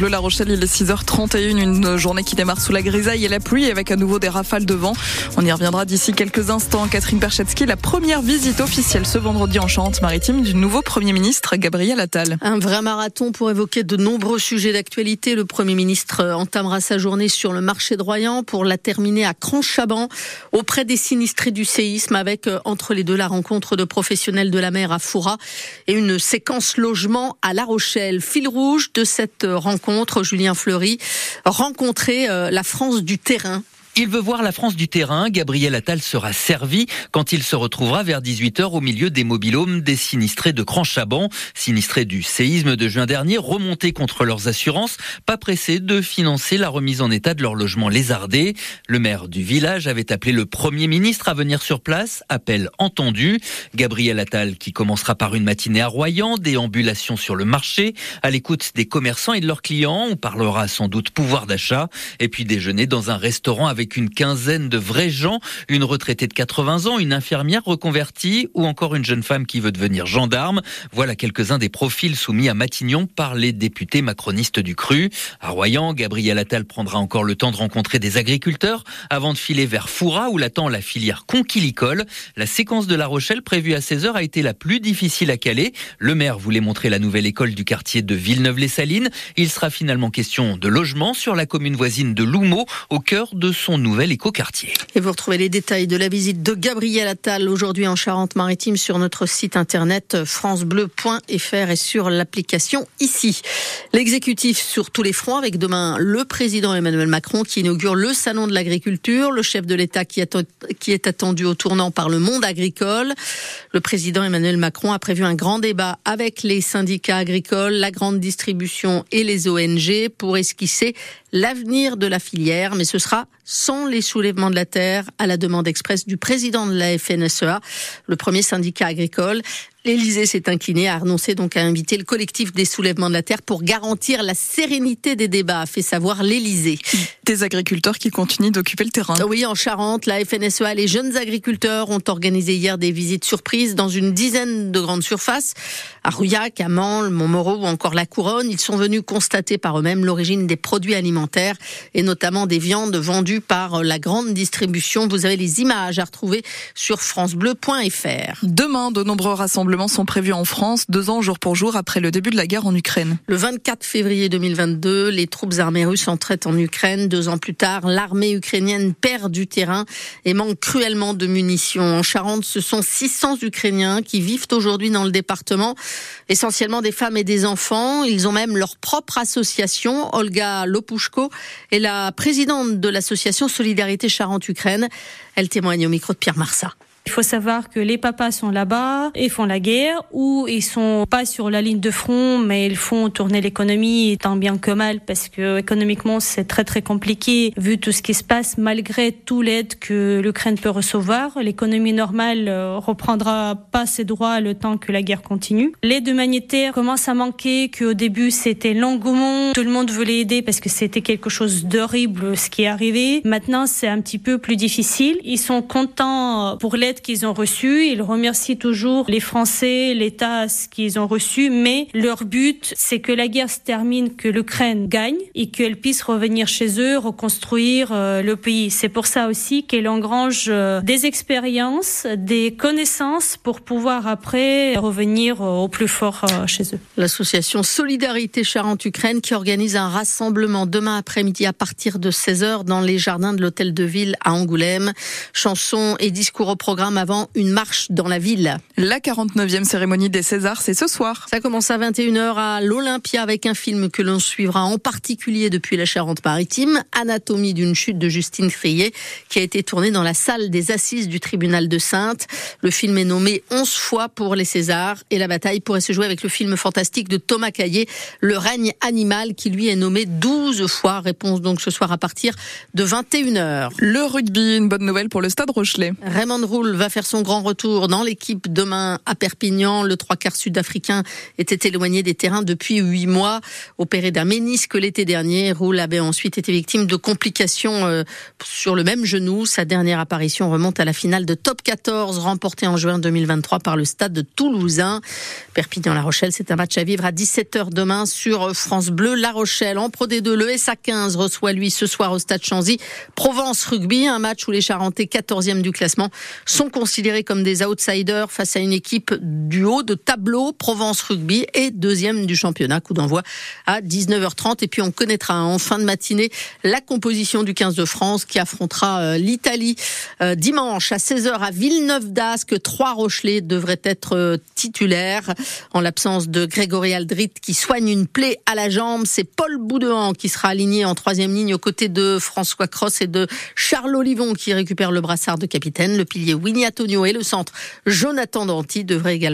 Le La Rochelle, il est 6h31, une journée qui démarre sous la grisaille et la pluie avec à nouveau des rafales de vent. On y reviendra d'ici quelques instants. Catherine Perchetsky, la première visite officielle ce vendredi en Charente-Maritime du nouveau Premier ministre Gabriel Attal. Un vrai marathon pour évoquer de nombreux sujets d'actualité. Le Premier ministre entamera sa journée sur le marché de Royan pour la terminer à Cranchaban auprès des sinistrés du séisme avec euh, entre les deux la rencontre de professionnels de la mer à Foura et une séquence logement à La Rochelle. Fil rouge de cette rencontre rencontre, Julien Fleury, rencontrer euh, la France du terrain il veut voir la France du terrain. Gabriel Attal sera servi quand il se retrouvera vers 18h au milieu des mobilhomes des sinistrés de Cranchaban, sinistrés du séisme de juin dernier, remontés contre leurs assurances, pas pressés de financer la remise en état de leur logement lézardé. Le maire du village avait appelé le Premier ministre à venir sur place, appel entendu. Gabriel Attal qui commencera par une matinée à Royan, déambulation sur le marché, à l'écoute des commerçants et de leurs clients. On parlera sans doute pouvoir d'achat et puis déjeuner dans un restaurant avec avec une quinzaine de vrais gens, une retraitée de 80 ans, une infirmière reconvertie ou encore une jeune femme qui veut devenir gendarme. Voilà quelques-uns des profils soumis à Matignon par les députés macronistes du Cru. À Royan, Gabriel Attal prendra encore le temps de rencontrer des agriculteurs avant de filer vers Foura où l'attend la filière conquilicole. La séquence de La Rochelle prévue à 16h a été la plus difficile à caler. Le maire voulait montrer la nouvelle école du quartier de Villeneuve-les-Salines. Il sera finalement question de logement sur la commune voisine de Loumeau au cœur de son nouvel écoquartier. Et vous retrouvez les détails de la visite de Gabriel Attal aujourd'hui en Charente-Maritime sur notre site internet francebleu.fr et sur l'application ici. L'exécutif sur tous les fronts avec demain le président Emmanuel Macron qui inaugure le salon de l'agriculture, le chef de l'État qui, qui est attendu au tournant par le monde agricole. Le président Emmanuel Macron a prévu un grand débat avec les syndicats agricoles, la grande distribution et les ONG pour esquisser l'avenir de la filière, mais ce sera sans les soulèvements de la terre à la demande expresse du président de la FNSEA, le premier syndicat agricole. L'Élysée s'est incliné, a renoncé donc à inviter le collectif des soulèvements de la terre pour garantir la sérénité des débats, a fait savoir l'Élysée. Des agriculteurs qui continuent d'occuper le terrain. Oui, en Charente, la FNSEA, les jeunes agriculteurs ont organisé hier des visites surprises dans une dizaine de grandes surfaces, à Rouillac, à Mansle, Montmoreau ou encore la Couronne. Ils sont venus constater par eux-mêmes l'origine des produits alimentaires et notamment des viandes vendues par la grande distribution. Vous avez les images à retrouver sur francebleu.fr. Demain, de nombreux rassemblements sont prévus en France, deux ans jour pour jour après le début de la guerre en Ukraine. Le 24 février 2022, les troupes armées russes entraient en Ukraine. Deux ans plus tard, l'armée ukrainienne perd du terrain et manque cruellement de munitions. En Charente, ce sont 600 Ukrainiens qui vivent aujourd'hui dans le département, essentiellement des femmes et des enfants. Ils ont même leur propre association. Olga Lopushko est la présidente de l'association Solidarité Charente-Ukraine. Elle témoigne au micro de Pierre Marsat. Il faut savoir que les papas sont là-bas et font la guerre ou ils sont pas sur la ligne de front mais ils font tourner l'économie tant bien que mal parce que économiquement c'est très très compliqué vu tout ce qui se passe malgré tout l'aide que l'Ukraine peut recevoir. L'économie normale euh, reprendra pas ses droits le temps que la guerre continue. L'aide humanitaire commence à manquer qu'au début c'était l'engouement, tout le monde voulait aider parce que c'était quelque chose d'horrible ce qui est arrivé. Maintenant c'est un petit peu plus difficile. Ils sont contents pour l'aide qu'ils ont reçu. Ils remercient toujours les Français, l'État, ce qu'ils ont reçu, mais leur but, c'est que la guerre se termine, que l'Ukraine gagne et qu'elle puisse revenir chez eux, reconstruire euh, le pays. C'est pour ça aussi qu'elle engrange euh, des expériences, des connaissances pour pouvoir après revenir euh, au plus fort chez eux. L'association Solidarité Charente-Ukraine qui organise un rassemblement demain après-midi à partir de 16h dans les jardins de l'hôtel de ville à Angoulême. Chansons et discours au programme avant une marche dans la ville. La 49e cérémonie des Césars, c'est ce soir. Ça commence à 21h à l'Olympia avec un film que l'on suivra en particulier depuis la Charente-Maritime, Anatomie d'une chute de Justine Frier, qui a été tourné dans la salle des assises du tribunal de Sainte. Le film est nommé 11 fois pour les Césars et la bataille pourrait se jouer avec le film fantastique de Thomas Caillé, Le règne animal, qui lui est nommé 12 fois. Réponse donc ce soir à partir de 21h. Le rugby, une bonne nouvelle pour le Stade Rochelet. Raymond Roule Va faire son grand retour dans l'équipe demain à Perpignan. Le trois quarts sud-africain était éloigné des terrains depuis huit mois. Opéré d'un ménisque l'été dernier, Roule avait ensuite été victime de complications euh, sur le même genou. Sa dernière apparition remonte à la finale de Top 14 remportée en juin 2023 par le stade de Toulousain. Perpignan-La Rochelle, c'est un match à vivre à 17h demain sur France Bleu. La Rochelle en Pro D2, le SA15 reçoit lui ce soir au stade Chanzy Provence Rugby, un match où les Charentais 14e du classement sont considérés comme des outsiders face à une équipe du haut de tableau Provence Rugby et deuxième du championnat. Coup d'envoi à 19h30 et puis on connaîtra en fin de matinée la composition du 15 de France qui affrontera euh, l'Italie euh, dimanche à 16h à Villeneuve d'Ascq. Trois Rochelais devraient être euh, titulaires en l'absence de Grégory Aldrit qui soigne une plaie à la jambe. C'est Paul Boudehan qui sera aligné en troisième ligne aux côtés de François Cross et de Charles Olivon qui récupère le brassard de capitaine. Le pilier Winnie Antonio et le centre Jonathan Danti devraient également